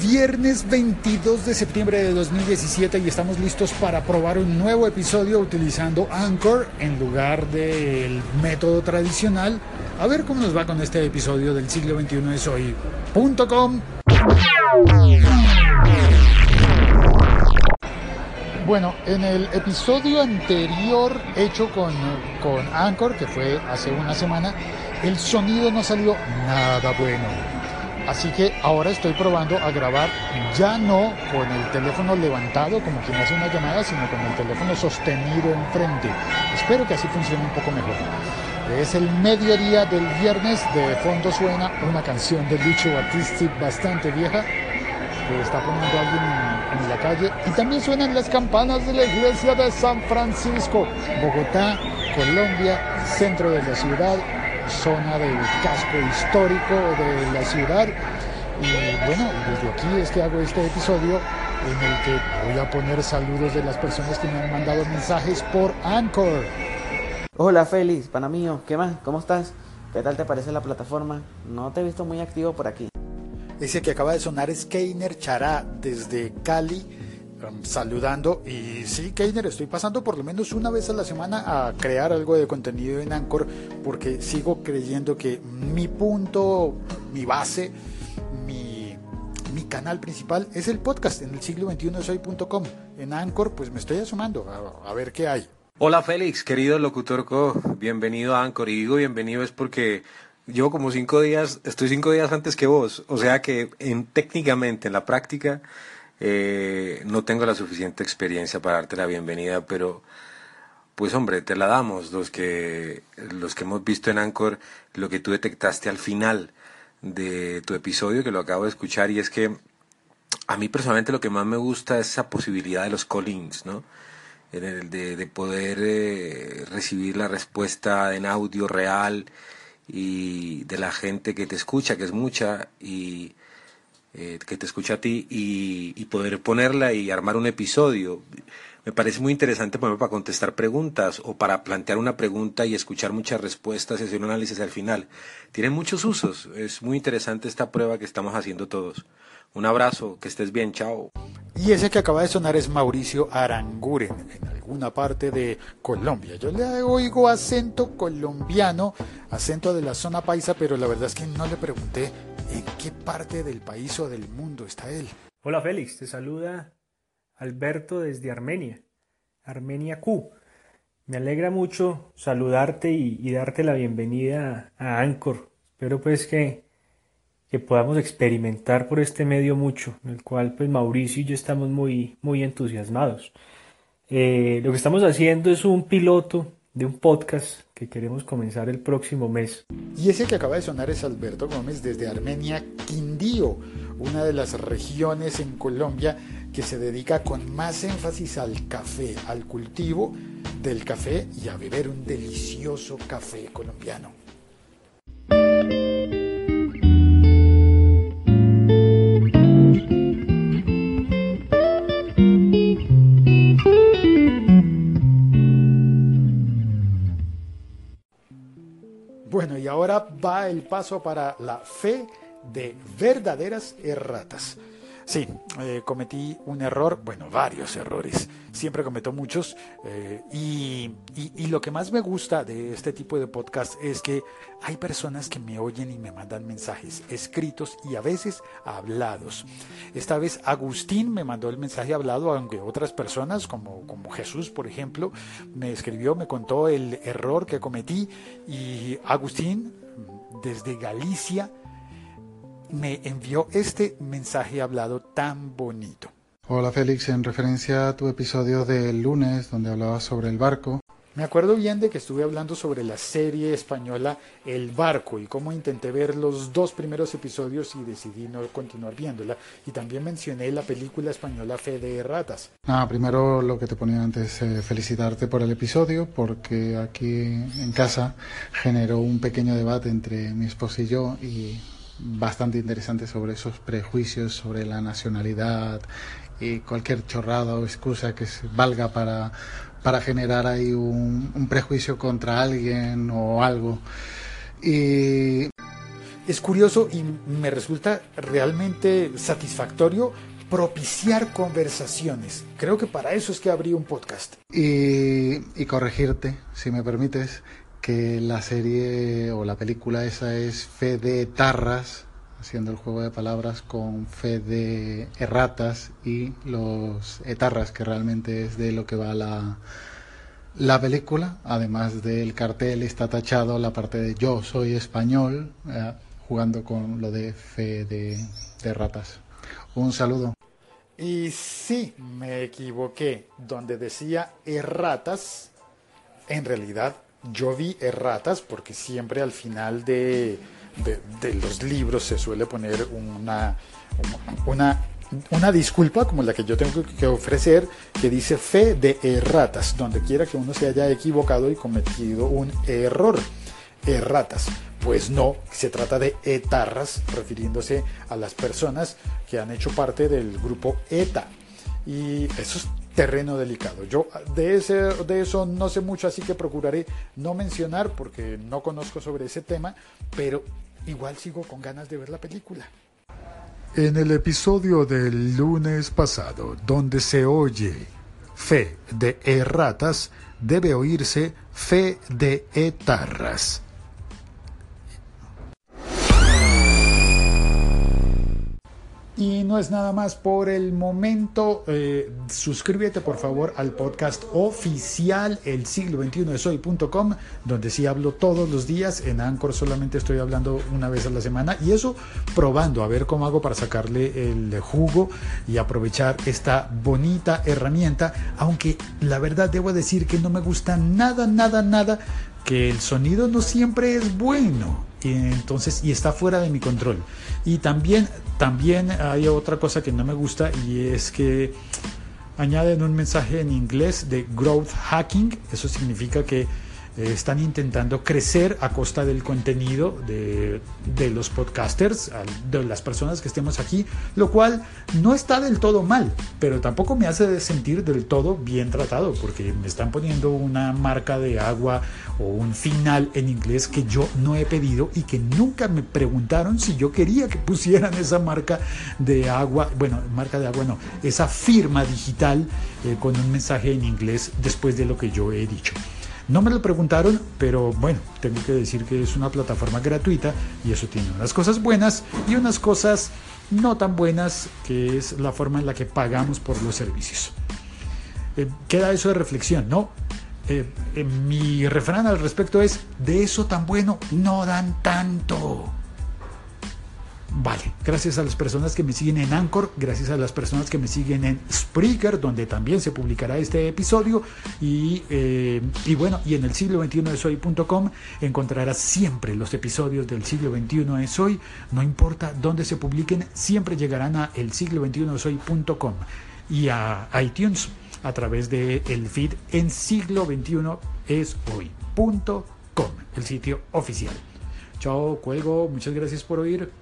Viernes 22 de septiembre de 2017 y estamos listos para probar un nuevo episodio utilizando Anchor en lugar del método tradicional. A ver cómo nos va con este episodio del siglo XXI es hoy.com. Bueno, en el episodio anterior hecho con, con Anchor, que fue hace una semana, el sonido no salió nada bueno. Así que ahora estoy probando a grabar ya no con el teléfono levantado como quien hace una llamada, sino con el teléfono sostenido enfrente. Espero que así funcione un poco mejor. Es el mediodía del viernes, de fondo suena una canción de Lucho Battisti bastante vieja que está poniendo alguien en, en la calle y también suenan las campanas de la iglesia de San Francisco, Bogotá, Colombia, centro de la ciudad, zona del casco histórico de la ciudad. Y bueno, desde aquí es que hago este episodio en el que voy a poner saludos de las personas que me han mandado mensajes por Anchor. Hola Félix, pana mío, ¿qué más? ¿Cómo estás? ¿Qué tal te parece la plataforma? No te he visto muy activo por aquí. Ese que acaba de sonar es Keiner Chará desde Cali saludando. Y sí, Keiner, estoy pasando por lo menos una vez a la semana a crear algo de contenido en Anchor porque sigo creyendo que mi punto, mi base, mi, mi canal principal es el podcast en el siglo 21 soy.com. En Anchor, pues me estoy asomando a, ver qué hay. Hola Félix, querido locutor Co, bienvenido a Anchor. Y digo bienvenido es porque llevo como cinco días, estoy cinco días antes que vos. O sea que en, técnicamente, en la práctica, eh, no tengo la suficiente experiencia para darte la bienvenida, pero pues hombre, te la damos los que, los que hemos visto en Anchor, lo que tú detectaste al final de tu episodio, que lo acabo de escuchar, y es que a mí personalmente lo que más me gusta es esa posibilidad de los callings, ¿no? De poder eh, recibir la respuesta en audio real y de la gente que te escucha, que es mucha, y eh, que te escucha a ti, y, poder ponerla y armar un episodio. Me parece muy interesante, para contestar preguntas o para plantear una pregunta y escuchar muchas respuestas y hacer un análisis al final. Tiene muchos usos. Es muy interesante esta prueba que estamos haciendo todos. Un abrazo, que estés bien, chao. Y ese que acaba de sonar es Mauricio Aranguren, en alguna parte de Colombia. Yo le oigo acento colombiano, acento de la zona paisa, pero la verdad es que no le pregunté en qué parte del país o del mundo está él. Hola Félix, te saluda Alberto desde Armenia, Armenia Q. Me alegra mucho saludarte y, darte la bienvenida a Anchor. Espero pues que que podamos experimentar por este medio mucho, en el cual pues Mauricio y yo estamos muy, muy entusiasmados. Eh, lo que estamos haciendo es un piloto de un podcast que queremos comenzar el próximo mes. Y ese que acaba de sonar es Alberto Gómez desde Armenia, Quindío, una de las regiones en Colombia que se dedica con más énfasis al café, al cultivo del café y a beber un delicioso café colombiano. Bueno, y ahora va el paso para la fe de verdaderas erratas. Sí, eh, cometí un error, bueno, varios errores, siempre cometo muchos, eh, y, y, y, lo que más me gusta de este tipo de podcast es que hay personas que me oyen y me mandan mensajes escritos y a veces hablados. Esta vez Agustín me mandó el mensaje hablado, aunque otras personas, como, como Jesús, por ejemplo, me escribió, me contó el error que cometí, y Agustín, desde Galicia, me envió este mensaje hablado tan bonito. Hola Félix, en referencia a tu episodio del lunes donde hablabas sobre el barco. Me acuerdo bien de que estuve hablando sobre la serie española El Barco y cómo intenté ver los dos primeros episodios y decidí no continuar viéndola. Y también mencioné la película española Fe de Ratas. Ah, primero lo que te ponía antes, eh, felicitarte por el episodio porque aquí en casa generó un pequeño debate entre mi esposa y yo y bastante interesante sobre esos prejuicios sobre la nacionalidad y cualquier chorrada o excusa que valga para, para generar ahí un, un prejuicio contra alguien o algo. Y es curioso y me resulta realmente satisfactorio propiciar conversaciones. Creo que para eso es que abrí un podcast. Y, y corregirte, si me permites, que la serie o la película esa es Fe de Tarras, haciendo el juego de palabras con Fe de Erratas y los Etarras, que realmente es de lo que va la, la película. Además del cartel está tachado la parte de Yo soy español, eh, jugando con lo de Fe de, de Ratas. Un saludo. Y sí, me equivoqué. Donde decía erratas, en realidad yo vi erratas porque siempre al final de, de, los libros se suele poner una, una, una disculpa como la que yo tengo que ofrecer que dice fe de erratas, donde quiera que uno se haya equivocado y cometido un error. Erratas. Pues no, se trata de etarras, refiriéndose a las personas que han hecho parte del grupo ETA. Y eso es terreno delicado. Yo de, ese, de eso no sé mucho, así que procuraré no mencionar porque no conozco sobre ese tema, pero igual sigo con ganas de ver la película. En el episodio del lunes pasado, donde se oye fe de erratas, debe oírse fe de etarras. Y no es nada más por el momento. Eh, suscríbete por favor al podcast oficial el siglo 21 de soy.com, donde sí hablo todos los días. En Anchor solamente estoy hablando una vez a la semana y eso probando a ver cómo hago para sacarle el jugo y aprovechar esta bonita herramienta. Aunque la verdad debo decir que no me gusta nada, nada, nada que el sonido no siempre es bueno y entonces y está fuera de mi control. Y también también hay otra cosa que no me gusta y es que añaden un mensaje en inglés de growth hacking. Eso significa que eh, están intentando crecer a costa del contenido de, los podcasters, de las personas que estemos aquí, lo cual no está del todo mal, pero tampoco me hace sentir del todo bien tratado, porque me están poniendo una marca de agua o un final en inglés que yo no he pedido y que nunca me preguntaron si yo quería que pusieran esa marca de agua, bueno, marca de agua no, esa firma digital eh, con un mensaje en inglés después de lo que yo he dicho. No me lo preguntaron, pero bueno, tengo que decir que es una plataforma gratuita y eso tiene unas cosas buenas y unas cosas no tan buenas, que es la forma en la que pagamos por los servicios. Eh, queda eso de reflexión, ¿no? Eh, eh, mi refrán al respecto es, de eso tan bueno no dan tanto. Vale, gracias a las personas que me siguen en Anchor, gracias a las personas que me siguen en Spreaker, donde también se publicará este episodio. Y, eh, y bueno, y en el siglo 21 de soy.com encontrarás siempre los episodios del siglo 21 de soy. No importa dónde se publiquen, siempre llegarán a el siglo 21 de soy.com y a iTunes a través del el feed en siglo 21 es hoy.com, el sitio oficial. Chao, cuelgo, muchas gracias por oír.